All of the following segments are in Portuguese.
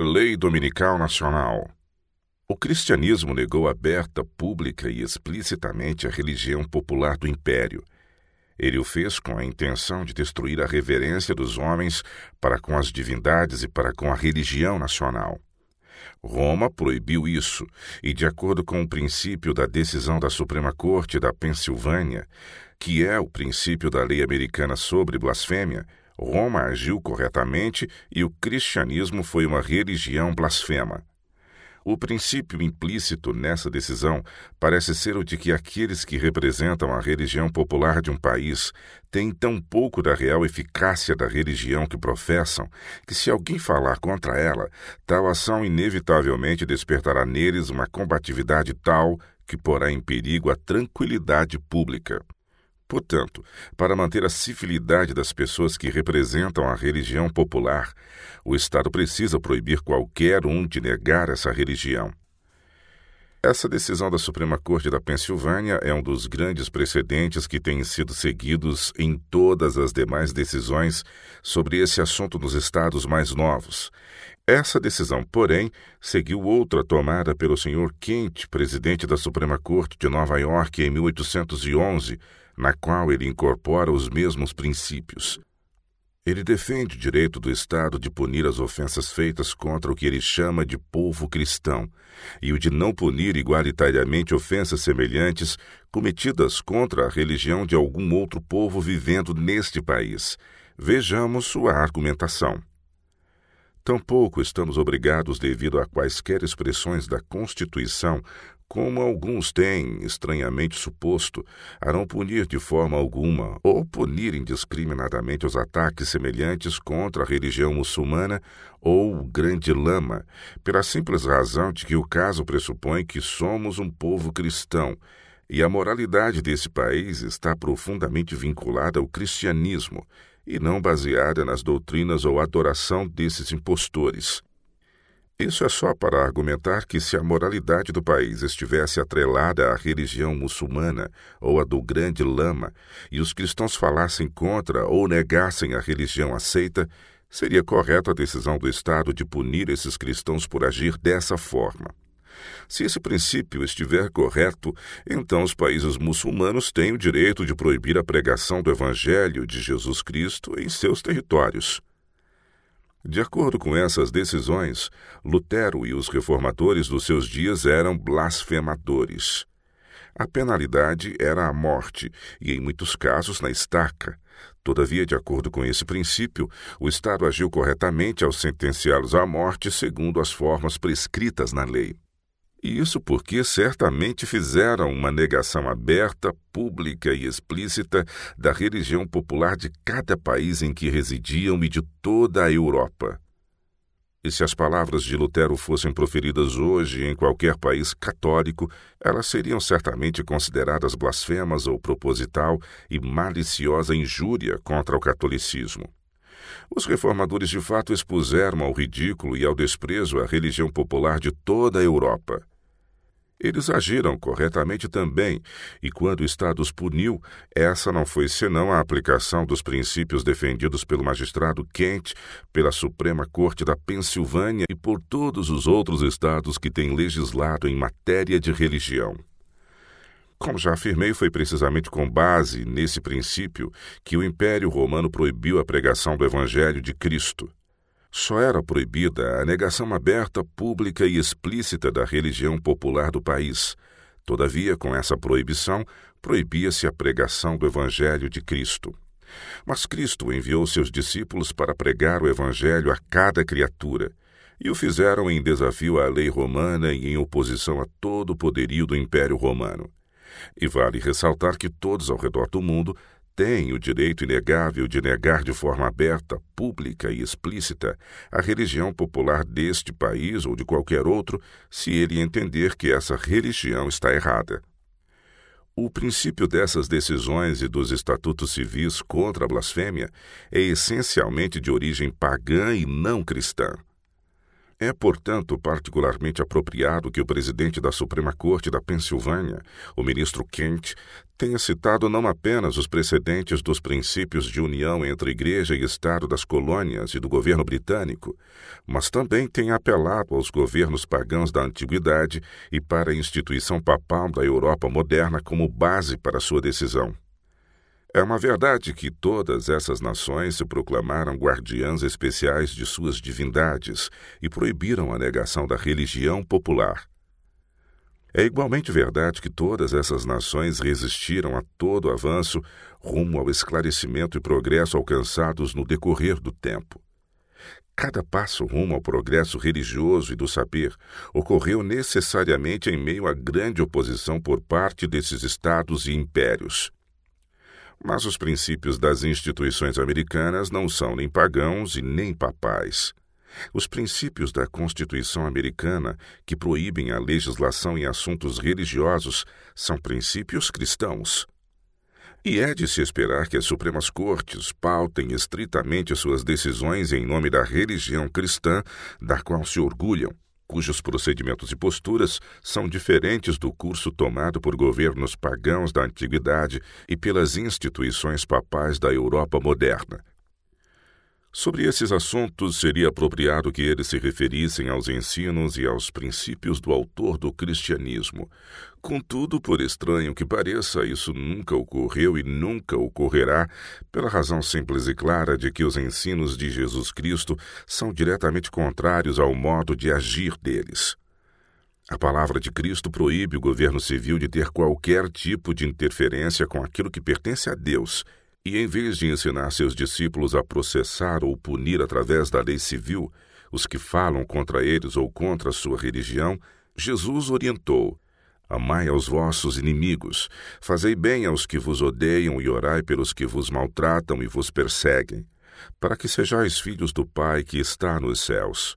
Lei Dominical Nacional. O cristianismo negou aberta, pública e explicitamente a religião popular do império. Ele o fez com a intenção de destruir a reverência dos homens para com as divindades e para com a religião nacional. Roma proibiu isso, e, de acordo com o princípio da decisão da Suprema Corte da Pensilvânia, que é o princípio da lei americana sobre blasfêmia, Roma agiu corretamente e o cristianismo foi uma religião blasfema. O princípio implícito nessa decisão parece ser o de que aqueles que representam a religião popular de um país têm tão pouco da real eficácia da religião que professam que, se alguém falar contra ela, tal ação inevitavelmente despertará neles uma combatividade tal que porá em perigo a tranquilidade pública. Portanto, para manter a civilidade das pessoas que representam a religião popular, o Estado precisa proibir qualquer um de negar essa religião. Essa decisão da Suprema Corte da Pensilvânia é um dos grandes precedentes que têm sido seguidos em todas as demais decisões sobre esse assunto nos estados mais novos. Essa decisão, porém, seguiu outra tomada pelo Sr. Kent, presidente da Suprema Corte de Nova York, em 1811 na qual ele incorpora os mesmos princípios. Ele defende o direito do Estado de punir as ofensas feitas contra o que ele chama de povo cristão e o de não punir igualitariamente ofensas semelhantes cometidas contra a religião de algum outro povo vivendo neste país. Vejamos sua argumentação. Tampouco estamos obrigados, devido a quaisquer expressões da Constituição, como alguns têm estranhamente suposto, a não punir de forma alguma ou punir indiscriminadamente os ataques semelhantes contra a religião muçulmana ou o grande lama, pela simples razão de que o caso pressupõe que somos um povo cristão e a moralidade desse país está profundamente vinculada ao cristianismo e não baseada nas doutrinas ou adoração desses impostores. Isso é só para argumentar que, se a moralidade do país estivesse atrelada à religião muçulmana ou à do grande lama, e os cristãos falassem contra ou negassem a religião aceita, seria correta a decisão do Estado de punir esses cristãos por agir dessa forma. Se esse princípio estiver correto, então os países muçulmanos têm o direito de proibir a pregação do Evangelho de Jesus Cristo em seus territórios. De acordo com essas decisões, Lutero e os reformadores dos seus dias eram blasfemadores. A penalidade era a morte, e em muitos casos na estaca. Todavia, de acordo com esse princípio, o Estado agiu corretamente ao sentenciá-los à morte segundo as formas prescritas na lei. Isso porque certamente fizeram uma negação aberta, pública e explícita da religião popular de cada país em que residiam e de toda a Europa. E se as palavras de Lutero fossem proferidas hoje em qualquer país católico, elas seriam certamente consideradas blasfemas ou proposital e maliciosa injúria contra o catolicismo. Os reformadores de fato expuseram ao ridículo e ao desprezo a religião popular de toda a Europa. Eles agiram corretamente também, e quando o Estado os puniu, essa não foi senão a aplicação dos princípios defendidos pelo magistrado Kent, pela Suprema Corte da Pensilvânia e por todos os outros estados que têm legislado em matéria de religião. Como já afirmei, foi precisamente com base nesse princípio que o Império Romano proibiu a pregação do Evangelho de Cristo. Só era proibida a negação aberta, pública e explícita da religião popular do país. Todavia, com essa proibição, proibia-se a pregação do Evangelho de Cristo. Mas Cristo enviou seus discípulos para pregar o Evangelho a cada criatura, e o fizeram em desafio à lei romana e em oposição a todo o poderio do Império Romano. E vale ressaltar que todos ao redor do mundo tem o direito inegável de negar de forma aberta, pública e explícita a religião popular deste país ou de qualquer outro, se ele entender que essa religião está errada. O princípio dessas decisões e dos estatutos civis contra a blasfêmia é essencialmente de origem pagã e não cristã. É, portanto, particularmente apropriado que o presidente da Suprema Corte da Pensilvânia, o ministro Kent, tenha citado não apenas os precedentes dos princípios de união entre Igreja e Estado das colônias e do governo britânico, mas também tenha apelado aos governos pagãos da antiguidade e para a instituição papal da Europa moderna como base para sua decisão. É uma verdade que todas essas nações se proclamaram guardiãs especiais de suas divindades e proibiram a negação da religião popular. É igualmente verdade que todas essas nações resistiram a todo avanço rumo ao esclarecimento e progresso alcançados no decorrer do tempo. Cada passo rumo ao progresso religioso e do saber ocorreu necessariamente em meio à grande oposição por parte desses estados e impérios. Mas os princípios das instituições americanas não são nem pagãos e nem papais. Os princípios da Constituição americana, que proíbem a legislação em assuntos religiosos, são princípios cristãos. E é de se esperar que as Supremas Cortes pautem estritamente suas decisões em nome da religião cristã, da qual se orgulham, cujos procedimentos e posturas são diferentes do curso tomado por governos pagãos da antiguidade e pelas instituições papais da Europa moderna. Sobre esses assuntos, seria apropriado que eles se referissem aos ensinos e aos princípios do autor do cristianismo. Contudo, por estranho que pareça, isso nunca ocorreu e nunca ocorrerá, pela razão simples e clara de que os ensinos de Jesus Cristo são diretamente contrários ao modo de agir deles. A palavra de Cristo proíbe o governo civil de ter qualquer tipo de interferência com aquilo que pertence a Deus e em vez de ensinar seus discípulos a processar ou punir através da lei civil os que falam contra eles ou contra a sua religião, Jesus orientou: Amai aos vossos inimigos, fazei bem aos que vos odeiam e orai pelos que vos maltratam e vos perseguem, para que sejais filhos do Pai que está nos céus.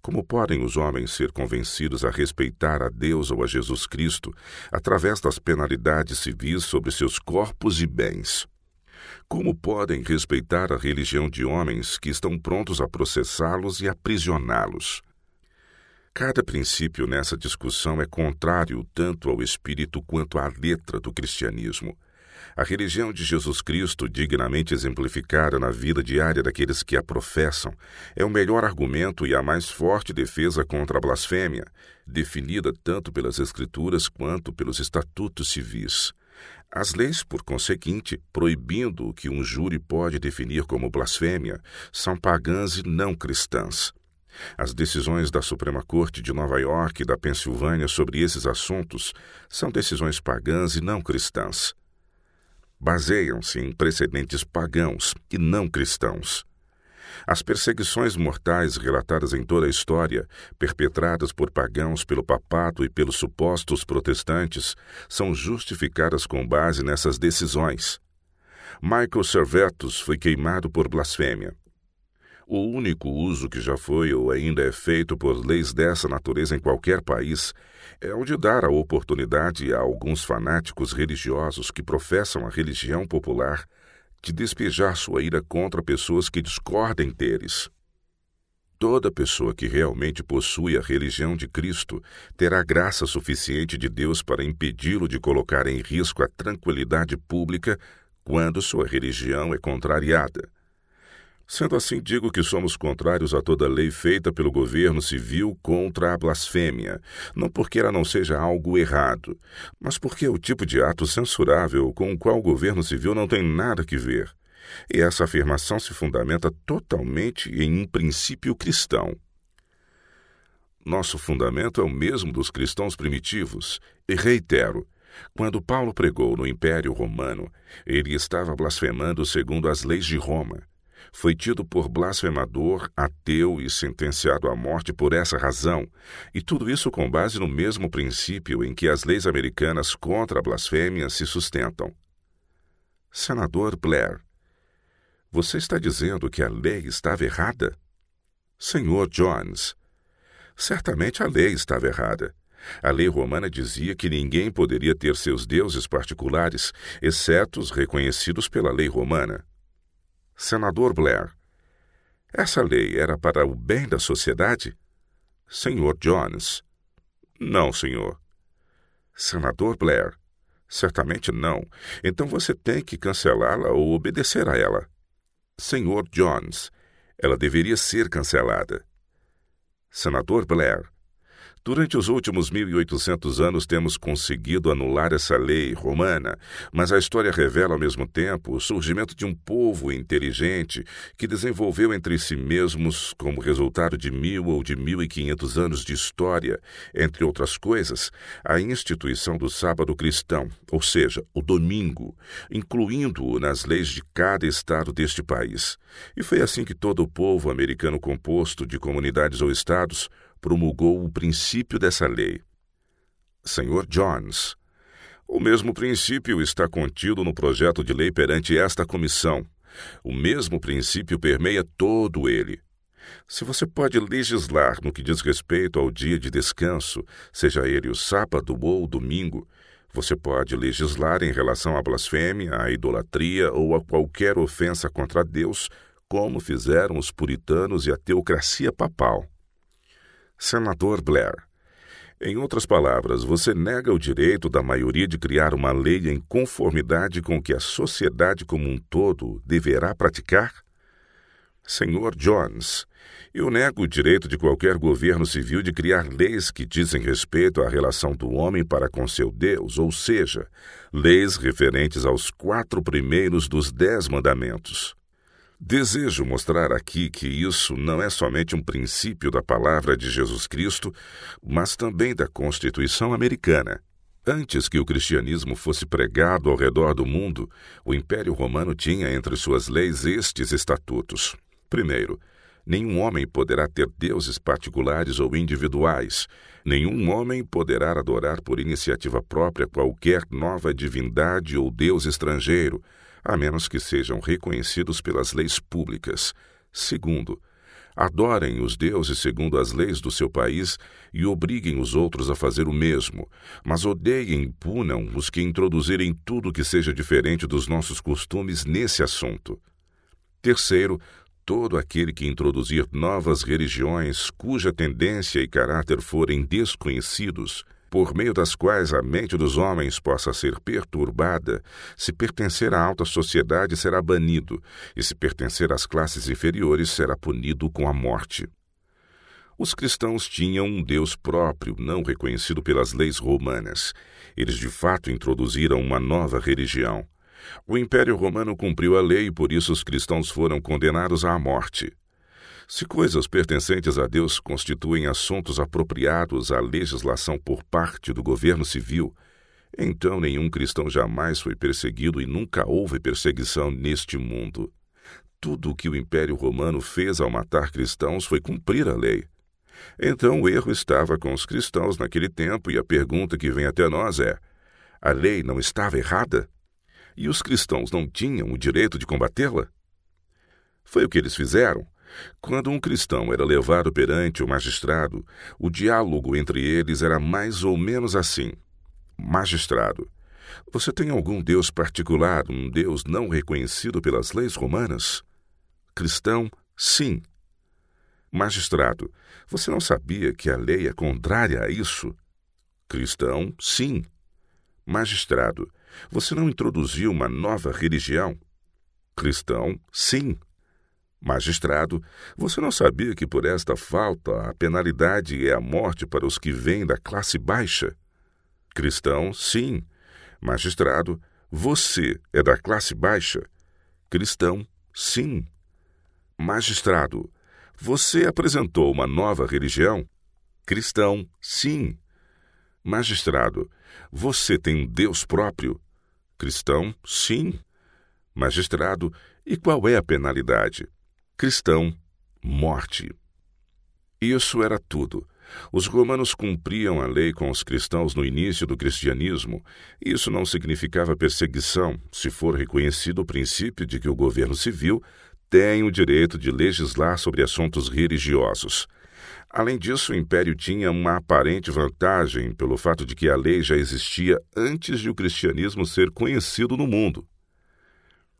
Como podem os homens ser convencidos a respeitar a Deus ou a Jesus Cristo através das penalidades civis sobre seus corpos e bens? Como podem respeitar a religião de homens que estão prontos a processá-los e aprisioná-los? Cada princípio nessa discussão é contrário tanto ao espírito quanto à letra do cristianismo. A religião de Jesus Cristo, dignamente exemplificada na vida diária daqueles que a professam, é o melhor argumento e a mais forte defesa contra a blasfêmia, definida tanto pelas Escrituras quanto pelos estatutos civis. As leis, por conseguinte, proibindo o que um júri pode definir como blasfêmia, são pagãs e não cristãs. As decisões da Suprema Corte de Nova York e da Pensilvânia sobre esses assuntos são decisões pagãs e não cristãs. Baseiam-se em precedentes pagãos e não cristãos. As perseguições mortais relatadas em toda a história, perpetradas por pagãos pelo papado e pelos supostos protestantes, são justificadas com base nessas decisões. Michael Servetus foi queimado por blasfêmia. O único uso que já foi ou ainda é feito por leis dessa natureza em qualquer país é o de dar a oportunidade a alguns fanáticos religiosos que professam a religião popular de despejar sua ira contra pessoas que discordem deles. Toda pessoa que realmente possui a religião de Cristo terá graça suficiente de Deus para impedi-lo de colocar em risco a tranquilidade pública quando sua religião é contrariada. Sendo assim, digo que somos contrários a toda lei feita pelo governo civil contra a blasfêmia, não porque ela não seja algo errado, mas porque é o tipo de ato censurável com o qual o governo civil não tem nada que ver. E essa afirmação se fundamenta totalmente em um princípio cristão. Nosso fundamento é o mesmo dos cristãos primitivos, e reitero, quando Paulo pregou no Império Romano, ele estava blasfemando segundo as leis de Roma foi tido por blasfemador, ateu e sentenciado à morte por essa razão, e tudo isso com base no mesmo princípio em que as leis americanas contra a blasfêmia se sustentam. Senador Blair, você está dizendo que a lei estava errada? Senhor Jones, certamente a lei estava errada. A lei romana dizia que ninguém poderia ter seus deuses particulares, exceto os reconhecidos pela lei romana. Senador Blair, essa lei era para o bem da sociedade? Senhor Jones. Não, senhor. Senador Blair. Certamente não. Então você tem que cancelá-la ou obedecer a ela. Senhor Jones. Ela deveria ser cancelada. Senador Blair. Durante os últimos 1800 anos temos conseguido anular essa lei romana, mas a história revela ao mesmo tempo o surgimento de um povo inteligente que desenvolveu entre si mesmos, como resultado de mil ou de mil e quinhentos anos de história, entre outras coisas, a instituição do sábado cristão, ou seja, o domingo, incluindo-o nas leis de cada estado deste país. E foi assim que todo o povo americano composto de comunidades ou estados promulgou o princípio dessa lei. Senhor Jones, o mesmo princípio está contido no projeto de lei perante esta comissão. O mesmo princípio permeia todo ele. Se você pode legislar no que diz respeito ao dia de descanso, seja ele o sábado ou o domingo, você pode legislar em relação à blasfêmia, à idolatria ou a qualquer ofensa contra Deus, como fizeram os puritanos e a teocracia papal. Senador Blair. Em outras palavras, você nega o direito da maioria de criar uma lei em conformidade com o que a sociedade como um todo deverá praticar? Senhor Jones, eu nego o direito de qualquer governo civil de criar leis que dizem respeito à relação do homem para com seu Deus, ou seja, leis referentes aos quatro primeiros dos dez mandamentos. Desejo mostrar aqui que isso não é somente um princípio da palavra de Jesus Cristo, mas também da Constituição americana. Antes que o cristianismo fosse pregado ao redor do mundo, o Império Romano tinha entre suas leis estes estatutos. Primeiro, nenhum homem poderá ter deuses particulares ou individuais. Nenhum homem poderá adorar por iniciativa própria qualquer nova divindade ou deus estrangeiro a menos que sejam reconhecidos pelas leis públicas. Segundo, adorem os deuses segundo as leis do seu país e obriguem os outros a fazer o mesmo, mas odeiem e punam os que introduzirem tudo que seja diferente dos nossos costumes nesse assunto. Terceiro, todo aquele que introduzir novas religiões cuja tendência e caráter forem desconhecidos por meio das quais a mente dos homens possa ser perturbada, se pertencer à alta sociedade será banido, e se pertencer às classes inferiores será punido com a morte. Os cristãos tinham um Deus próprio, não reconhecido pelas leis romanas. Eles de fato introduziram uma nova religião. O Império Romano cumpriu a lei e por isso os cristãos foram condenados à morte. Se coisas pertencentes a Deus constituem assuntos apropriados à legislação por parte do governo civil, então nenhum cristão jamais foi perseguido e nunca houve perseguição neste mundo. Tudo o que o Império Romano fez ao matar cristãos foi cumprir a lei. Então o erro estava com os cristãos naquele tempo, e a pergunta que vem até nós é: a lei não estava errada? E os cristãos não tinham o direito de combatê-la? Foi o que eles fizeram. Quando um cristão era levado perante o magistrado, o diálogo entre eles era mais ou menos assim: Magistrado, você tem algum Deus particular, um Deus não reconhecido pelas leis romanas? Cristão, sim. Magistrado, você não sabia que a lei é contrária a isso? Cristão, sim. Magistrado, você não introduziu uma nova religião? Cristão, sim. Magistrado, você não sabia que por esta falta a penalidade é a morte para os que vêm da classe baixa? Cristão, sim. Magistrado, você é da classe baixa? Cristão, sim. Magistrado, você apresentou uma nova religião? Cristão, sim. Magistrado, você tem um Deus próprio? Cristão, sim. Magistrado, e qual é a penalidade? cristão, morte. Isso era tudo. Os romanos cumpriam a lei com os cristãos no início do cristianismo. Isso não significava perseguição, se for reconhecido o princípio de que o governo civil tem o direito de legislar sobre assuntos religiosos. Além disso, o império tinha uma aparente vantagem pelo fato de que a lei já existia antes de o cristianismo ser conhecido no mundo.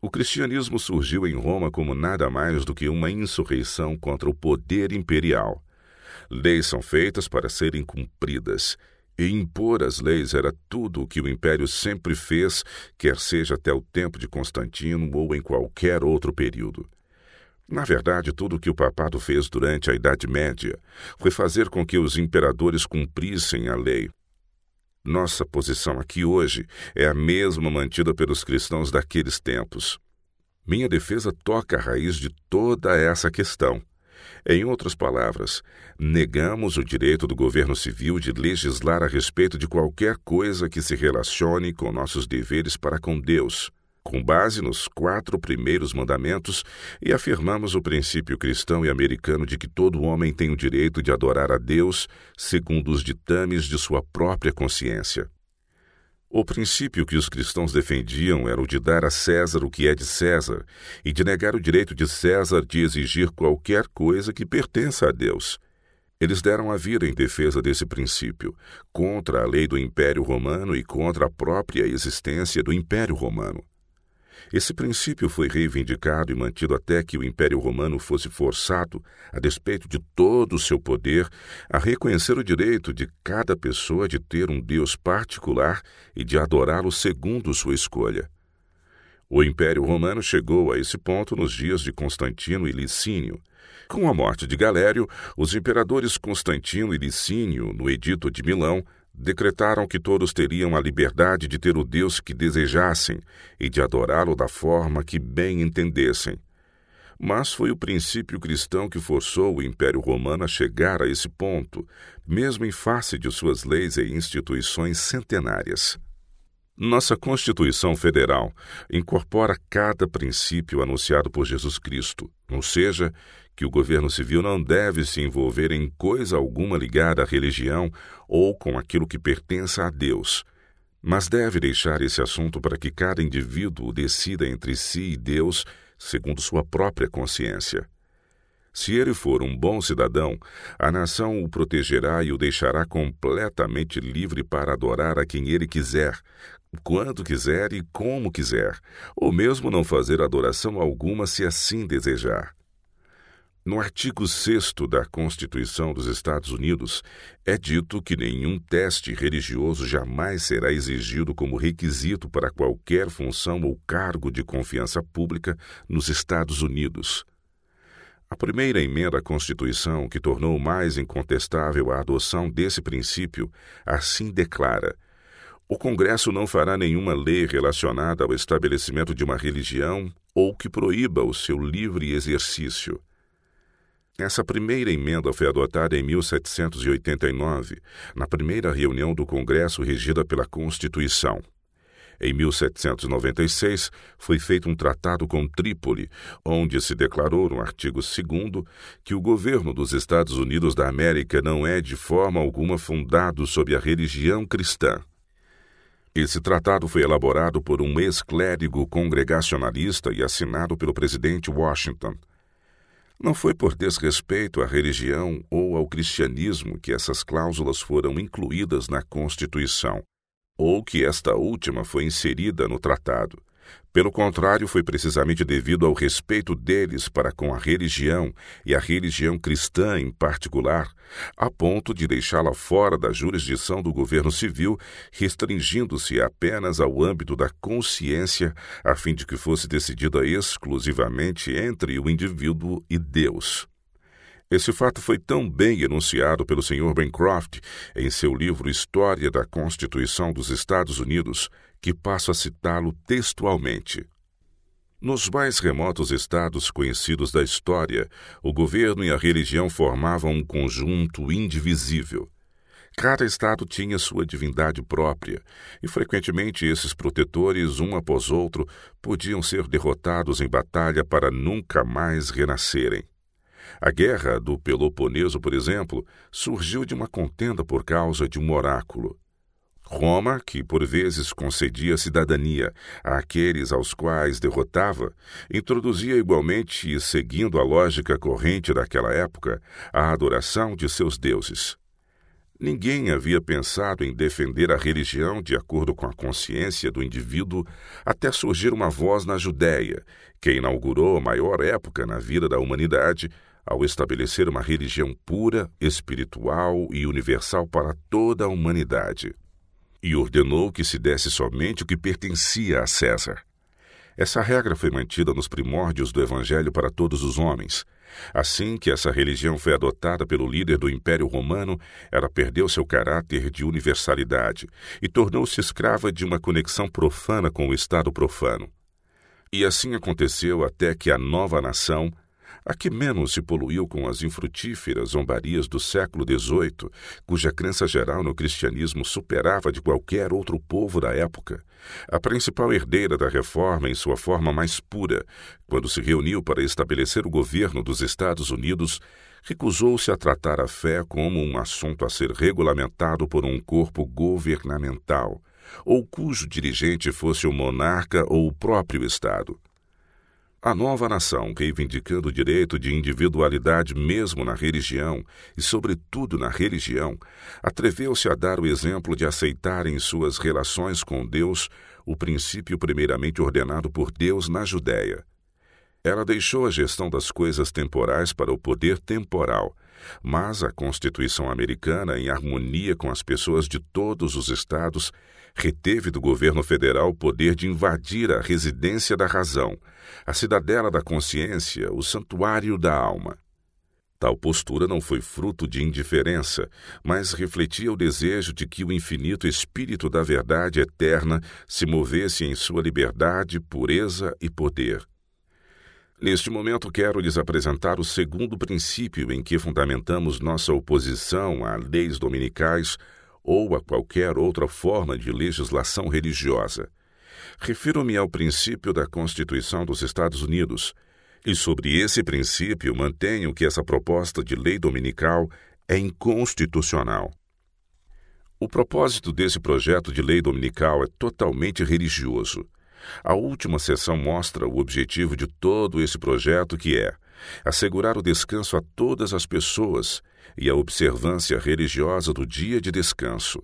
O cristianismo surgiu em Roma como nada mais do que uma insurreição contra o poder imperial. Leis são feitas para serem cumpridas. E impor as leis era tudo o que o império sempre fez, quer seja até o tempo de Constantino ou em qualquer outro período. Na verdade, tudo o que o papado fez durante a Idade Média foi fazer com que os imperadores cumprissem a lei. Nossa posição aqui hoje é a mesma mantida pelos cristãos daqueles tempos. Minha defesa toca a raiz de toda essa questão. Em outras palavras, negamos o direito do governo civil de legislar a respeito de qualquer coisa que se relacione com nossos deveres para com Deus, com base nos quatro primeiros mandamentos, e afirmamos o princípio cristão e americano de que todo homem tem o direito de adorar a Deus segundo os ditames de sua própria consciência. O princípio que os cristãos defendiam era o de dar a César o que é de César e de negar o direito de César de exigir qualquer coisa que pertença a Deus. Eles deram a vida em defesa desse princípio, contra a lei do Império Romano e contra a própria existência do Império Romano. Esse princípio foi reivindicado e mantido até que o Império Romano fosse forçado, a despeito de todo o seu poder, a reconhecer o direito de cada pessoa de ter um Deus particular e de adorá-lo segundo sua escolha. O Império Romano chegou a esse ponto nos dias de Constantino e Licínio. Com a morte de Galério, os imperadores Constantino e Licínio, no Edito de Milão, decretaram que todos teriam a liberdade de ter o Deus que desejassem e de adorá-lo da forma que bem entendessem. Mas foi o princípio cristão que forçou o Império Romano a chegar a esse ponto, mesmo em face de suas leis e instituições centenárias. Nossa Constituição Federal incorpora cada princípio anunciado por Jesus Cristo, ou seja, que o governo civil não deve se envolver em coisa alguma ligada à religião ou com aquilo que pertença a Deus, mas deve deixar esse assunto para que cada indivíduo decida entre si e Deus segundo sua própria consciência. Se ele for um bom cidadão, a nação o protegerá e o deixará completamente livre para adorar a quem ele quiser, quando quiser e como quiser, ou mesmo não fazer adoração alguma se assim desejar. No artigo 6 da Constituição dos Estados Unidos, é dito que nenhum teste religioso jamais será exigido como requisito para qualquer função ou cargo de confiança pública nos Estados Unidos. A primeira emenda à Constituição, que tornou mais incontestável a adoção desse princípio, assim declara: o Congresso não fará nenhuma lei relacionada ao estabelecimento de uma religião ou que proíba o seu livre exercício. Essa primeira emenda foi adotada em 1789, na primeira reunião do Congresso regida pela Constituição. Em 1796, foi feito um tratado com Trípoli, onde se declarou no artigo 2 que o governo dos Estados Unidos da América não é de forma alguma fundado sob a religião cristã. Esse tratado foi elaborado por um ex-clérigo congregacionalista e assinado pelo presidente Washington. Não foi por desrespeito à religião ou ao cristianismo que essas cláusulas foram incluídas na Constituição, ou que esta última foi inserida no tratado. Pelo contrário, foi precisamente devido ao respeito deles para com a religião e a religião cristã em particular, a ponto de deixá-la fora da jurisdição do governo civil, restringindo-se apenas ao âmbito da consciência, a fim de que fosse decidida exclusivamente entre o indivíduo e Deus. Esse fato foi tão bem enunciado pelo Sr. Bancroft em seu livro História da Constituição dos Estados Unidos que passo a citá-lo textualmente. Nos mais remotos estados conhecidos da história, o governo e a religião formavam um conjunto indivisível. Cada estado tinha sua divindade própria, e frequentemente esses protetores, um após outro, podiam ser derrotados em batalha para nunca mais renascerem. A guerra do Peloponeso, por exemplo, surgiu de uma contenda por causa de um oráculo. Roma, que por vezes concedia cidadania àqueles aos quais derrotava, introduzia igualmente, seguindo a lógica corrente daquela época, a adoração de seus deuses. Ninguém havia pensado em defender a religião de acordo com a consciência do indivíduo até surgir uma voz na Judéia, que inaugurou a maior época na vida da humanidade, ao estabelecer uma religião pura, espiritual e universal para toda a humanidade. E ordenou que se desse somente o que pertencia a César. Essa regra foi mantida nos primórdios do Evangelho para todos os homens. Assim que essa religião foi adotada pelo líder do Império Romano, ela perdeu seu caráter de universalidade e tornou-se escrava de uma conexão profana com o Estado profano. E assim aconteceu até que a nova nação, a que menos se poluiu com as infrutíferas zombarias do século XVIII, cuja crença geral no cristianismo superava de qualquer outro povo da época, a principal herdeira da reforma em sua forma mais pura, quando se reuniu para estabelecer o governo dos Estados Unidos, recusou-se a tratar a fé como um assunto a ser regulamentado por um corpo governamental, ou cujo dirigente fosse o monarca ou o próprio Estado. A nova nação, reivindicando o direito de individualidade mesmo na religião e, sobretudo, na religião, atreveu-se a dar o exemplo de aceitar em suas relações com Deus o princípio primeiramente ordenado por Deus na Judéia. Ela deixou a gestão das coisas temporais para o poder temporal, mas a Constituição americana, em harmonia com as pessoas de todos os estados, reteve do governo federal o poder de invadir a residência da razão, a cidadela da consciência, o santuário da alma. Tal postura não foi fruto de indiferença, mas refletia o desejo de que o infinito Espírito da Verdade eterna se movesse em sua liberdade, pureza e poder. Neste momento, quero lhes apresentar o segundo princípio em que fundamentamos nossa oposição a leis dominicais ou a qualquer outra forma de legislação religiosa. Refiro-me ao princípio da Constituição dos Estados Unidos, e sobre esse princípio mantenho que essa proposta de lei dominical é inconstitucional. O propósito desse projeto de lei dominical é totalmente religioso. A última sessão mostra o objetivo de todo esse projeto, que é assegurar o descanso a todas as pessoas e a observância religiosa do dia de descanso.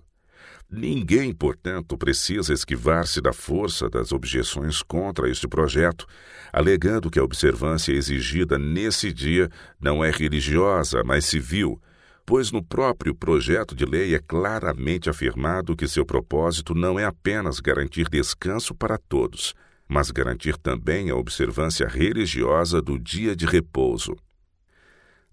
Ninguém, portanto, precisa esquivar-se da força das objeções contra este projeto, alegando que a observância exigida nesse dia não é religiosa, mas civil, pois no próprio projeto de lei é claramente afirmado que seu propósito não é apenas garantir descanso para todos, mas garantir também a observância religiosa do dia de repouso.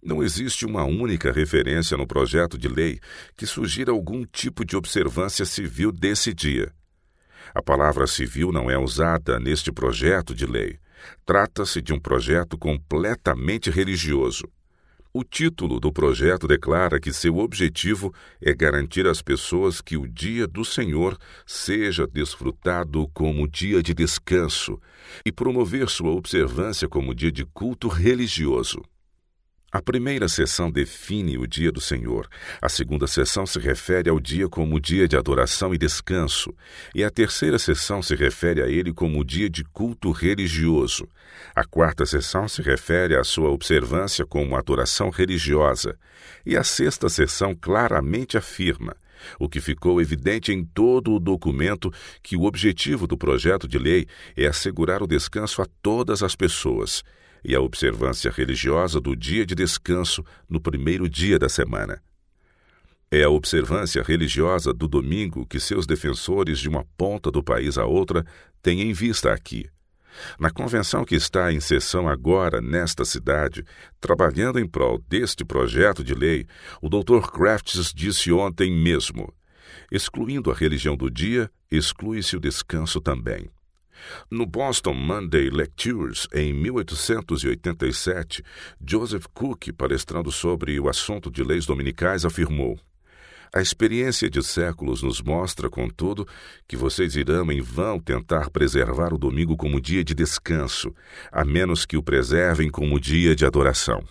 Não existe uma única referência no projeto de lei que sugira algum tipo de observância civil desse dia. A palavra civil não é usada neste projeto de lei. Trata-se de um projeto completamente religioso. O título do projeto declara que seu objetivo é garantir às pessoas que o dia do Senhor seja desfrutado como dia de descanso e promover sua observância como dia de culto religioso. A primeira sessão define o dia do Senhor, a segunda sessão se refere ao dia como dia de adoração e descanso, e a terceira sessão se refere a ele como dia de culto religioso. A quarta sessão se refere à sua observância como adoração religiosa, e a sexta sessão claramente afirma, o que ficou evidente em todo o documento, que o objetivo do projeto de lei é assegurar o descanso a todas as pessoas e a observância religiosa do dia de descanso no primeiro dia da semana. É a observância religiosa do domingo que seus defensores de uma ponta do país à outra têm em vista aqui. Na convenção que está em sessão agora nesta cidade, trabalhando em prol deste projeto de lei, o Dr. Crafts disse ontem mesmo: excluindo a religião do dia, exclui-se o descanso também. No Boston Monday Lectures, em 1887, Joseph Cook, palestrando sobre o assunto de leis dominicais, afirmou: A experiência de séculos nos mostra, contudo, que vocês irão em vão tentar preservar o domingo como dia de descanso, a menos que o preservem como dia de adoração.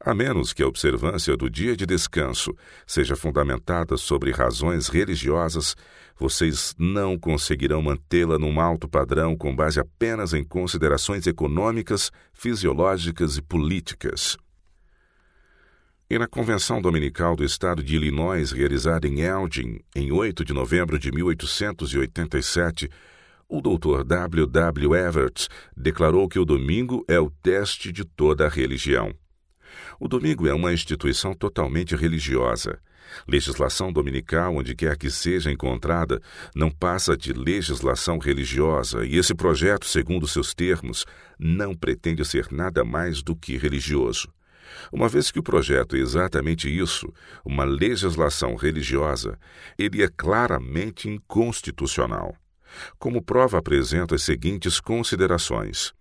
A menos que a observância do dia de descanso seja fundamentada sobre razões religiosas, vocês não conseguirão mantê-la num alto padrão com base apenas em considerações econômicas, fisiológicas e políticas. E na Convenção Dominical do Estado de Illinois, realizada em Elgin, em 8 de novembro de 1887, o Dr. W. W. Everett declarou que o domingo é o teste de toda a religião. O domingo é uma instituição totalmente religiosa. Legislação dominical, onde quer que seja encontrada, não passa de legislação religiosa, e esse projeto, segundo seus termos, não pretende ser nada mais do que religioso. Uma vez que o projeto é exatamente isso, uma legislação religiosa, ele é claramente inconstitucional. Como prova, apresento as seguintes considerações.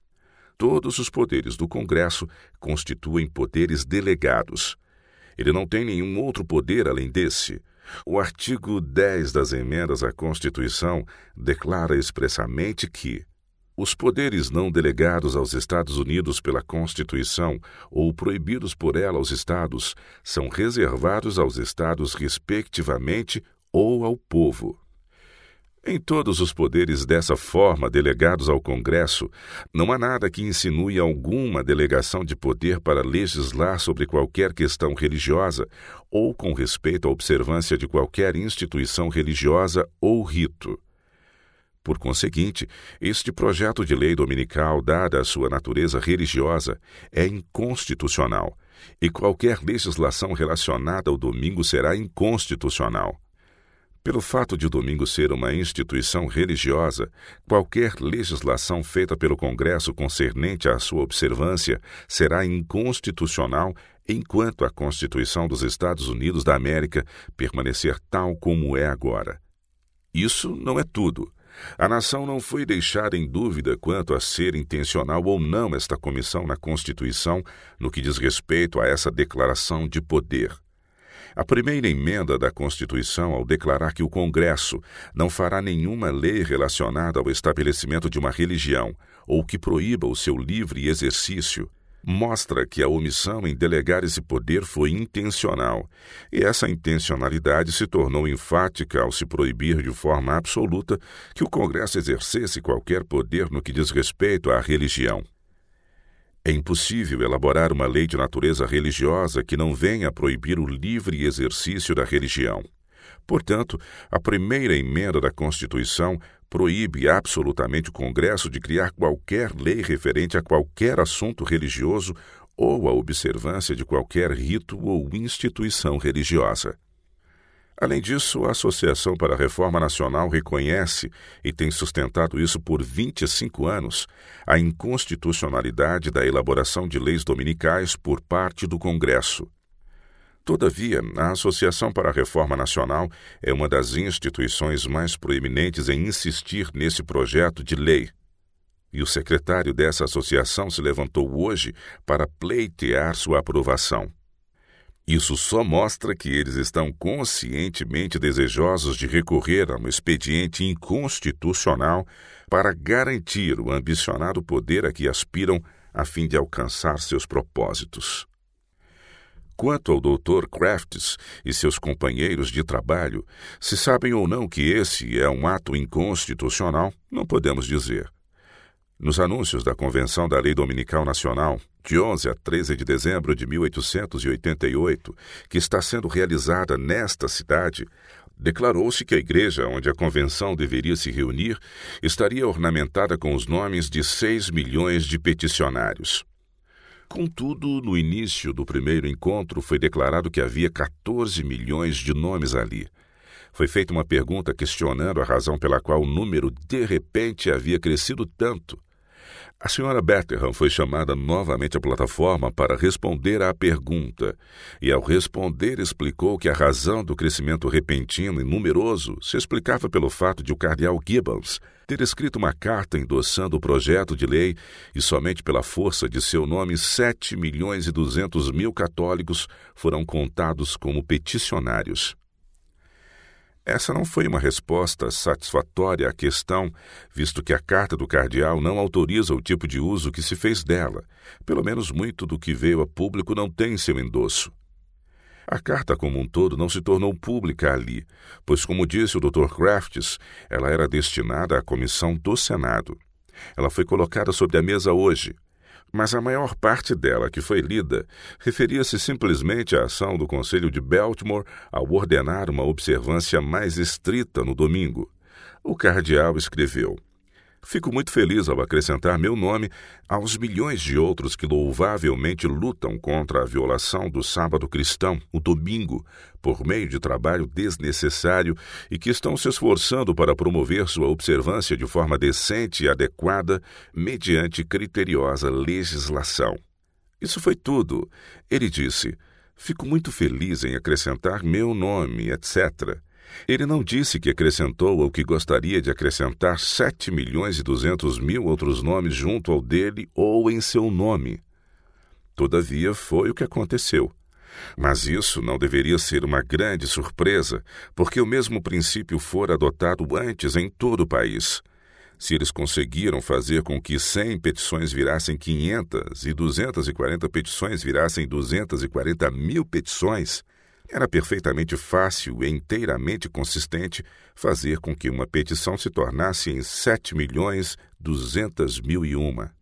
Todos os poderes do Congresso constituem poderes delegados. Ele não tem nenhum outro poder além desse. O artigo 10 das emendas à Constituição declara expressamente que os poderes não delegados aos Estados Unidos pela Constituição ou proibidos por ela aos Estados são reservados aos Estados respectivamente ou ao povo. Em todos os poderes dessa forma delegados ao Congresso, não há nada que insinue alguma delegação de poder para legislar sobre qualquer questão religiosa ou com respeito à observância de qualquer instituição religiosa ou rito. Por conseguinte, este projeto de lei dominical, dada a sua natureza religiosa, é inconstitucional, e qualquer legislação relacionada ao domingo será inconstitucional. Pelo fato de o domingo ser uma instituição religiosa, qualquer legislação feita pelo Congresso concernente à sua observância será inconstitucional enquanto a Constituição dos Estados Unidos da América permanecer tal como é agora. Isso não é tudo. A nação não foi deixada em dúvida quanto a ser intencional ou não esta comissão na Constituição no que diz respeito a essa declaração de poder. A primeira emenda da Constituição, ao declarar que o Congresso não fará nenhuma lei relacionada ao estabelecimento de uma religião ou que proíba o seu livre exercício, mostra que a omissão em delegar esse poder foi intencional, e essa intencionalidade se tornou enfática ao se proibir de forma absoluta que o Congresso exercesse qualquer poder no que diz respeito à religião. É impossível elaborar uma lei de natureza religiosa que não venha a proibir o livre exercício da religião. Portanto, a primeira emenda da Constituição proíbe absolutamente o Congresso de criar qualquer lei referente a qualquer assunto religioso ou a observância de qualquer rito ou instituição religiosa. Além disso, a Associação para a Reforma Nacional reconhece, e tem sustentado isso por 25 anos, a inconstitucionalidade da elaboração de leis dominicais por parte do Congresso. Todavia, a Associação para a Reforma Nacional é uma das instituições mais proeminentes em insistir nesse projeto de lei. E o secretário dessa associação se levantou hoje para pleitear sua aprovação. Isso só mostra que eles estão conscientemente desejosos de recorrer a um expediente inconstitucional para garantir o ambicionado poder a que aspiram a fim de alcançar seus propósitos. Quanto ao Dr. Crafts e seus companheiros de trabalho, se sabem ou não que esse é um ato inconstitucional, não podemos dizer. Nos anúncios da Convenção da Lei Dominical Nacional, de 11 a 13 de dezembro de 1888, que está sendo realizada nesta cidade, declarou-se que a igreja onde a convenção deveria se reunir estaria ornamentada com os nomes de seis milhões de peticionários. Contudo, no início do primeiro encontro foi declarado que havia 14 milhões de nomes ali. Foi feita uma pergunta questionando a razão pela qual o número de repente havia crescido tanto. A senhora Betterham foi chamada novamente à plataforma para responder à pergunta, e ao responder explicou que a razão do crescimento repentino e numeroso se explicava pelo fato de o cardeal Gibbons ter escrito uma carta endossando o projeto de lei e somente pela força de seu nome sete milhões e duzentos mil católicos foram contados como peticionários. Essa não foi uma resposta satisfatória à questão, visto que a carta do cardeal não autoriza o tipo de uso que se fez dela. Pelo menos muito do que veio a público não tem seu endosso. A carta como um todo não se tornou pública ali, pois, como disse o Dr. Crafts, ela era destinada à comissão do Senado. Ela foi colocada sobre a mesa hoje, mas a maior parte dela que foi lida referia-se simplesmente à ação do Conselho de Baltimore ao ordenar uma observância mais estrita no domingo. O cardeal escreveu: Fico muito feliz ao acrescentar meu nome aos milhões de outros que louvavelmente lutam contra a violação do sábado cristão, o domingo, por meio de trabalho desnecessário e que estão se esforçando para promover sua observância de forma decente e adequada mediante criteriosa legislação. Isso foi tudo. Ele disse: Fico muito feliz em acrescentar meu nome, etc. Ele não disse que acrescentou ou que gostaria de acrescentar sete milhões e duzentos mil outros nomes junto ao dele ou em seu nome. Todavia, foi o que aconteceu. Mas isso não deveria ser uma grande surpresa, porque o mesmo princípio fora adotado antes em todo o país. Se eles conseguiram fazer com que 100 petições virassem 500 e 240 petições virassem 240 mil petições, era perfeitamente fácil e inteiramente consistente fazer com que uma petição se tornasse em 7 milhões 200 mil e uma.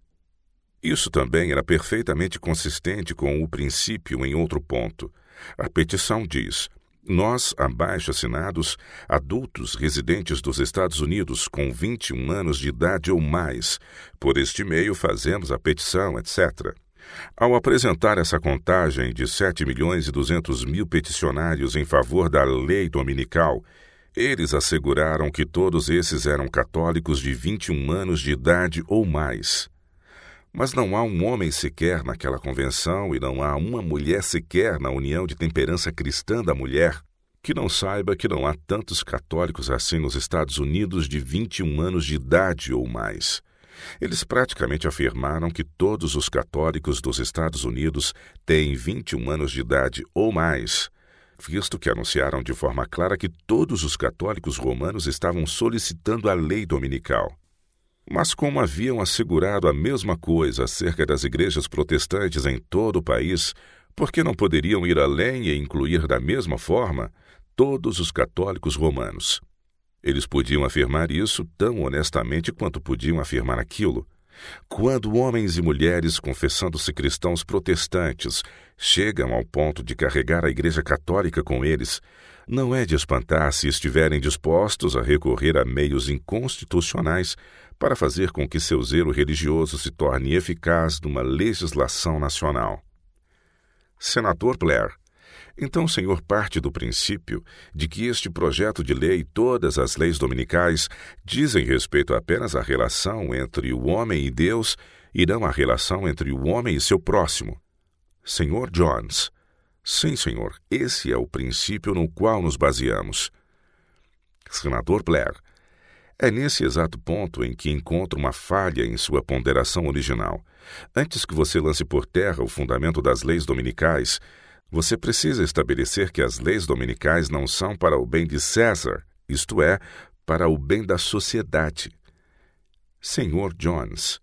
Isso também era perfeitamente consistente com o princípio em outro ponto. A petição diz: nós, abaixo assinados, adultos residentes dos Estados Unidos com 21 anos de idade ou mais, por este meio fazemos a petição, etc. Ao apresentar essa contagem de 7 milhões e 200 mil peticionários em favor da lei dominical, eles asseguraram que todos esses eram católicos de 21 anos de idade ou mais. Mas não há um homem sequer naquela convenção e não há uma mulher sequer na União de Temperança Cristã da Mulher que não saiba que não há tantos católicos assim nos Estados Unidos de 21 anos de idade ou mais. Eles praticamente afirmaram que todos os católicos dos Estados Unidos têm 21 anos de idade ou mais, visto que anunciaram de forma clara que todos os católicos romanos estavam solicitando a lei dominical. Mas, como haviam assegurado a mesma coisa acerca das igrejas protestantes em todo o país, por que não poderiam ir além e incluir da mesma forma todos os católicos romanos? Eles podiam afirmar isso tão honestamente quanto podiam afirmar aquilo. Quando homens e mulheres, confessando-se cristãos protestantes, chegam ao ponto de carregar a Igreja Católica com eles, não é de espantar se estiverem dispostos a recorrer a meios inconstitucionais para fazer com que seu zelo religioso se torne eficaz numa legislação nacional. Senador Blair, então o senhor parte do princípio de que este projeto de lei e todas as leis dominicais dizem respeito apenas à relação entre o homem e Deus e não à relação entre o homem e seu próximo. Senhor Jones. Sim, senhor, esse é o princípio no qual nos baseamos. Senador Blair. É nesse exato ponto em que encontro uma falha em sua ponderação original. Antes que você lance por terra o fundamento das leis dominicais, você precisa estabelecer que as leis dominicais não são para o bem de César, isto é, para o bem da sociedade. Senhor Jones,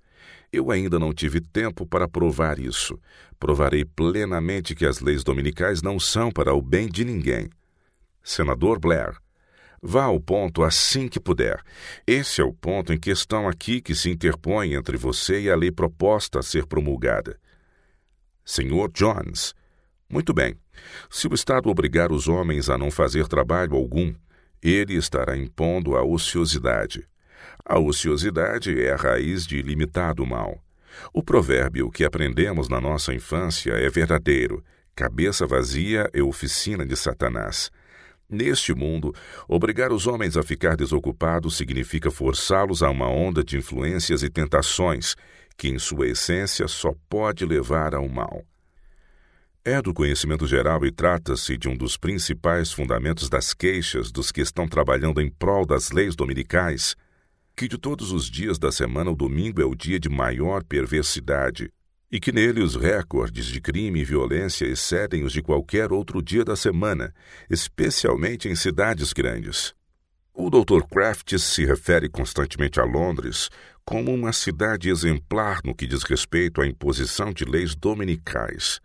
eu ainda não tive tempo para provar isso. Provarei plenamente que as leis dominicais não são para o bem de ninguém. Senador Blair, vá ao ponto assim que puder. Esse é o ponto em questão aqui que se interpõe entre você e a lei proposta a ser promulgada. Senhor Jones, muito bem. Se o Estado obrigar os homens a não fazer trabalho algum, ele estará impondo a ociosidade. A ociosidade é a raiz de ilimitado mal. O provérbio que aprendemos na nossa infância é verdadeiro: cabeça vazia é oficina de Satanás. Neste mundo, obrigar os homens a ficar desocupados significa forçá-los a uma onda de influências e tentações que, em sua essência, só pode levar ao mal. É do conhecimento geral e trata-se de um dos principais fundamentos das queixas dos que estão trabalhando em prol das leis dominicais, que de todos os dias da semana o domingo é o dia de maior perversidade e que nele os recordes de crime e violência excedem os de qualquer outro dia da semana, especialmente em cidades grandes. O Dr. Kraft se refere constantemente a Londres como uma cidade exemplar no que diz respeito à imposição de leis dominicais.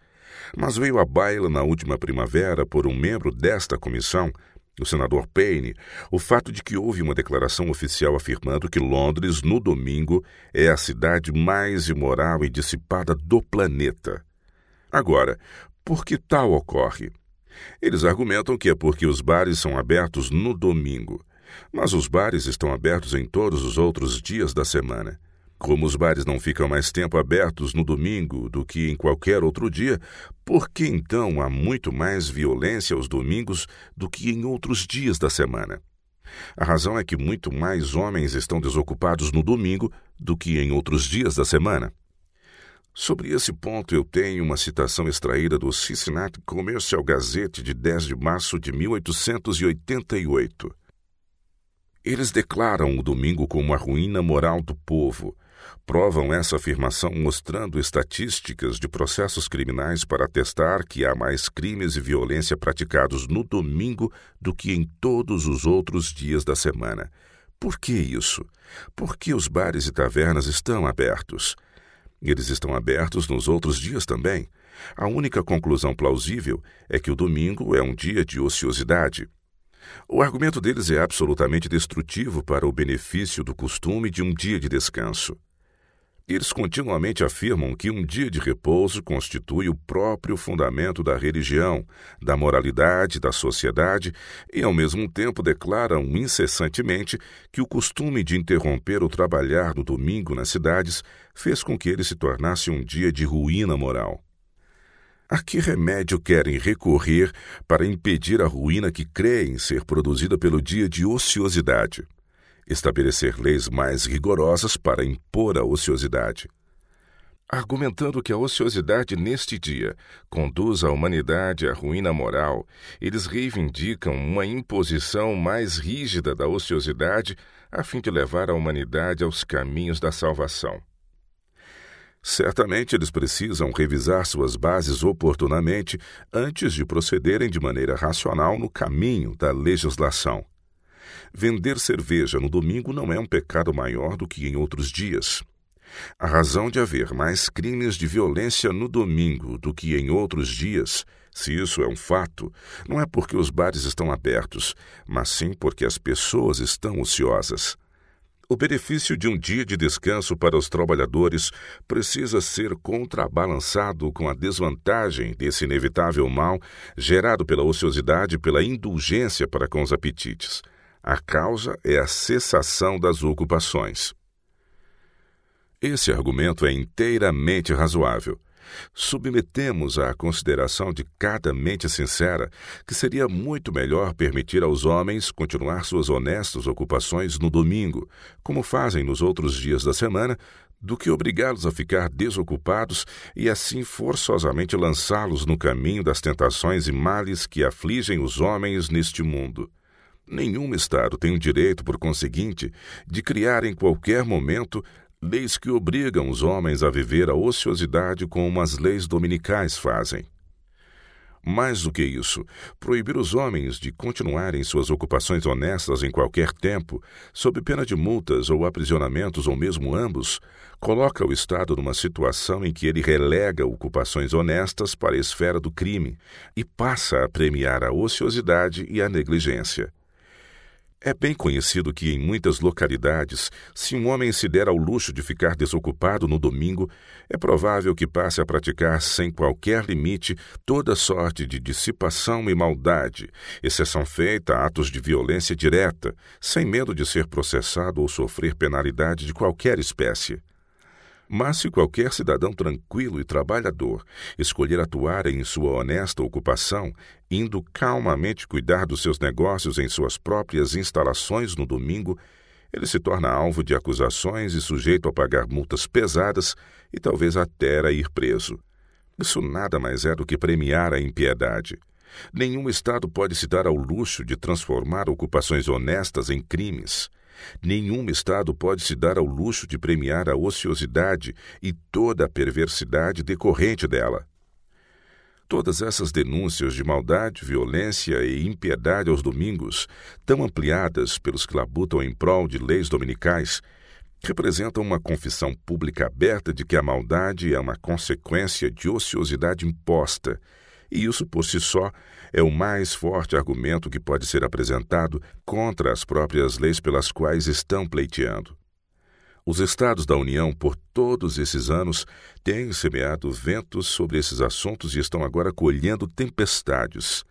Mas veio à baila na última primavera por um membro desta comissão, o senador Payne, o fato de que houve uma declaração oficial afirmando que Londres, no domingo, é a cidade mais imoral e dissipada do planeta. Agora, por que tal ocorre? Eles argumentam que é porque os bares são abertos no domingo. Mas os bares estão abertos em todos os outros dias da semana. Como os bares não ficam mais tempo abertos no domingo do que em qualquer outro dia, por que então há muito mais violência aos domingos do que em outros dias da semana? A razão é que muito mais homens estão desocupados no domingo do que em outros dias da semana. Sobre esse ponto, eu tenho uma citação extraída do Cincinnati Commercial Gazette de 10 de março de 1888. Eles declaram o domingo como a ruína moral do povo. Provam essa afirmação mostrando estatísticas de processos criminais para atestar que há mais crimes e violência praticados no domingo do que em todos os outros dias da semana. Por que isso? Porque os bares e tavernas estão abertos. Eles estão abertos nos outros dias também. A única conclusão plausível é que o domingo é um dia de ociosidade. O argumento deles é absolutamente destrutivo para o benefício do costume de um dia de descanso. Eles continuamente afirmam que um dia de repouso constitui o próprio fundamento da religião, da moralidade, da sociedade, e ao mesmo tempo declaram incessantemente que o costume de interromper o trabalhar no domingo nas cidades fez com que ele se tornasse um dia de ruína moral. A que remédio querem recorrer para impedir a ruína que creem ser produzida pelo dia de ociosidade? Estabelecer leis mais rigorosas para impor a ociosidade. Argumentando que a ociosidade neste dia conduz a humanidade à ruína moral, eles reivindicam uma imposição mais rígida da ociosidade a fim de levar a humanidade aos caminhos da salvação. Certamente eles precisam revisar suas bases oportunamente antes de procederem de maneira racional no caminho da legislação. Vender cerveja no domingo não é um pecado maior do que em outros dias. A razão de haver mais crimes de violência no domingo do que em outros dias, se isso é um fato, não é porque os bares estão abertos, mas sim porque as pessoas estão ociosas. O benefício de um dia de descanso para os trabalhadores precisa ser contrabalançado com a desvantagem desse inevitável mal gerado pela ociosidade e pela indulgência para com os apetites. A causa é a cessação das ocupações. Esse argumento é inteiramente razoável. Submetemos à consideração de cada mente sincera que seria muito melhor permitir aos homens continuar suas honestas ocupações no domingo, como fazem nos outros dias da semana, do que obrigá-los a ficar desocupados e assim forçosamente lançá-los no caminho das tentações e males que afligem os homens neste mundo. Nenhum Estado tem o direito, por conseguinte, de criar em qualquer momento leis que obrigam os homens a viver a ociosidade como as leis dominicais fazem. Mais do que isso, proibir os homens de continuarem suas ocupações honestas em qualquer tempo, sob pena de multas ou aprisionamentos ou mesmo ambos, coloca o Estado numa situação em que ele relega ocupações honestas para a esfera do crime e passa a premiar a ociosidade e a negligência. É bem conhecido que, em muitas localidades, se um homem se der ao luxo de ficar desocupado no domingo, é provável que passe a praticar sem qualquer limite toda sorte de dissipação e maldade, exceção feita a atos de violência direta, sem medo de ser processado ou sofrer penalidade de qualquer espécie. Mas se qualquer cidadão tranquilo e trabalhador escolher atuar em sua honesta ocupação, indo calmamente cuidar dos seus negócios em suas próprias instalações no domingo, ele se torna alvo de acusações e sujeito a pagar multas pesadas e talvez até a ir preso. Isso nada mais é do que premiar a impiedade. Nenhum Estado pode se dar ao luxo de transformar ocupações honestas em crimes. Nenhum Estado pode se dar ao luxo de premiar a ociosidade e toda a perversidade decorrente dela. Todas essas denúncias de maldade, violência e impiedade aos domingos, tão ampliadas pelos que labutam em prol de leis dominicais, representam uma confissão pública aberta de que a maldade é uma consequência de ociosidade imposta e isso por si só é o mais forte argumento que pode ser apresentado contra as próprias leis pelas quais estão pleiteando. Os Estados da União, por todos esses anos, têm semeado ventos sobre esses assuntos e estão agora colhendo tempestades.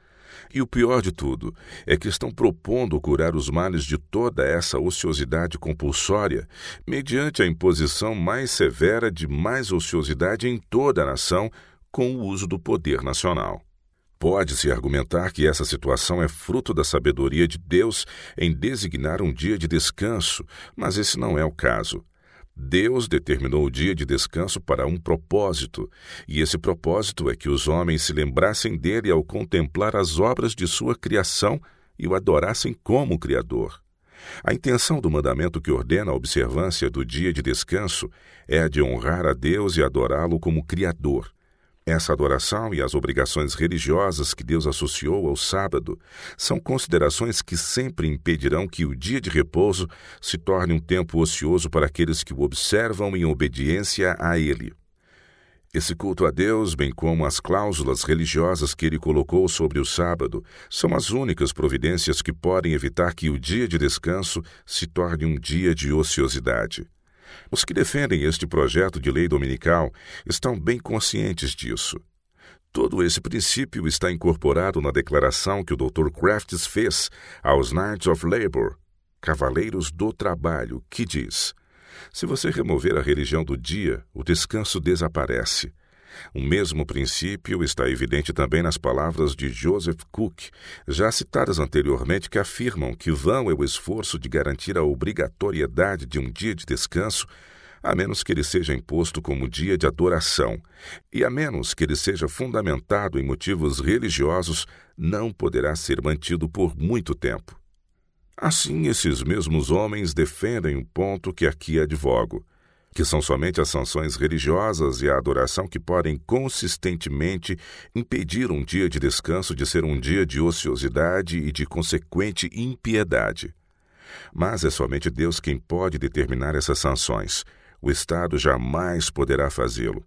E o pior de tudo é que estão propondo curar os males de toda essa ociosidade compulsória mediante a imposição mais severa de mais ociosidade em toda a nação com o uso do poder nacional. Pode-se argumentar que essa situação é fruto da sabedoria de Deus em designar um dia de descanso, mas esse não é o caso. Deus determinou o dia de descanso para um propósito, e esse propósito é que os homens se lembrassem dele ao contemplar as obras de sua criação e o adorassem como Criador. A intenção do mandamento que ordena a observância do dia de descanso é a de honrar a Deus e adorá-lo como Criador. Essa adoração e as obrigações religiosas que Deus associou ao sábado são considerações que sempre impedirão que o dia de repouso se torne um tempo ocioso para aqueles que o observam em obediência a Ele. Esse culto a Deus, bem como as cláusulas religiosas que ele colocou sobre o sábado, são as únicas providências que podem evitar que o dia de descanso se torne um dia de ociosidade. Os que defendem este projeto de lei dominical estão bem conscientes disso. Todo esse princípio está incorporado na declaração que o Dr. Crafts fez aos Knights of Labor, Cavaleiros do Trabalho, que diz: Se você remover a religião do dia, o descanso desaparece. O mesmo princípio está evidente também nas palavras de Joseph Cook, já citadas anteriormente, que afirmam que vão é o esforço de garantir a obrigatoriedade de um dia de descanso, a menos que ele seja imposto como dia de adoração, e a menos que ele seja fundamentado em motivos religiosos, não poderá ser mantido por muito tempo. Assim, esses mesmos homens defendem o ponto que aqui advogo que são somente as sanções religiosas e a adoração que podem consistentemente impedir um dia de descanso de ser um dia de ociosidade e de consequente impiedade. Mas é somente Deus quem pode determinar essas sanções. O Estado jamais poderá fazê-lo.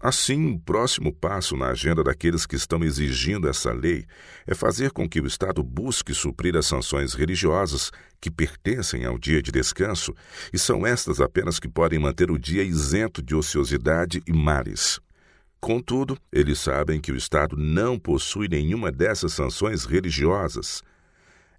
Assim, o próximo passo na agenda daqueles que estão exigindo essa lei é fazer com que o Estado busque suprir as sanções religiosas que pertencem ao dia de descanso, e são estas apenas que podem manter o dia isento de ociosidade e males. Contudo, eles sabem que o Estado não possui nenhuma dessas sanções religiosas.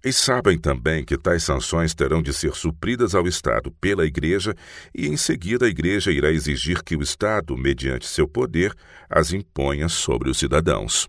E sabem também que tais sanções terão de ser supridas ao Estado pela Igreja, e em seguida a Igreja irá exigir que o Estado, mediante seu poder, as imponha sobre os cidadãos.